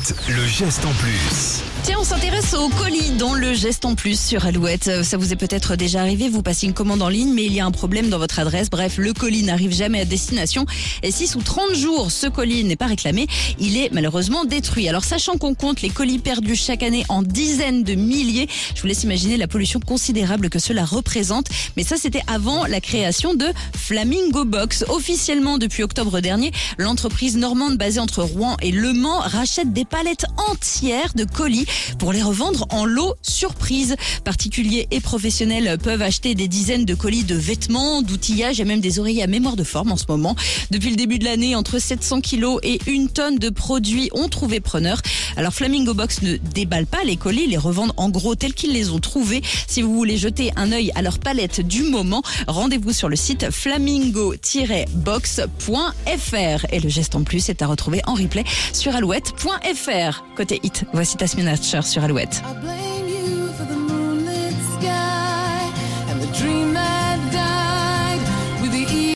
Alouette, le geste en plus. Tiens, on s'intéresse au colis dans le geste en plus sur Alouette. Euh, Ça vous est peut-être déjà arrivé, vous passez une commande en ligne, mais il y a un problème dans votre adresse. Bref, le colis n'arrive jamais à destination. Et si sous 30 jours, ce colis n'est pas réclamé, il est malheureusement détruit. Alors, sachant qu'on compte les colis perdus chaque année en dizaines de milliers, je vous laisse imaginer la pollution considérable que cela représente. Mais ça, c'était avant la création de Flamingo Box. Officiellement, depuis octobre dernier, l'entreprise normande basée entre Rouen et Le Mans rachète des palettes entières de colis pour les revendre en lot surprise. Particuliers et professionnels peuvent acheter des dizaines de colis de vêtements, d'outillage et même des oreillers à mémoire de forme en ce moment. Depuis le début de l'année, entre 700 kilos et une tonne de produits ont trouvé preneur. Alors Flamingo Box ne déballe pas les colis, les revendent en gros tels qu'ils les ont trouvés. Si vous voulez jeter un œil à leur palette du moment, rendez-vous sur le site flamingo-box.fr. Et le geste en plus est à retrouver en replay sur alouette.fr. Côté hit, voici Tasmin Hatcher sur Alouette.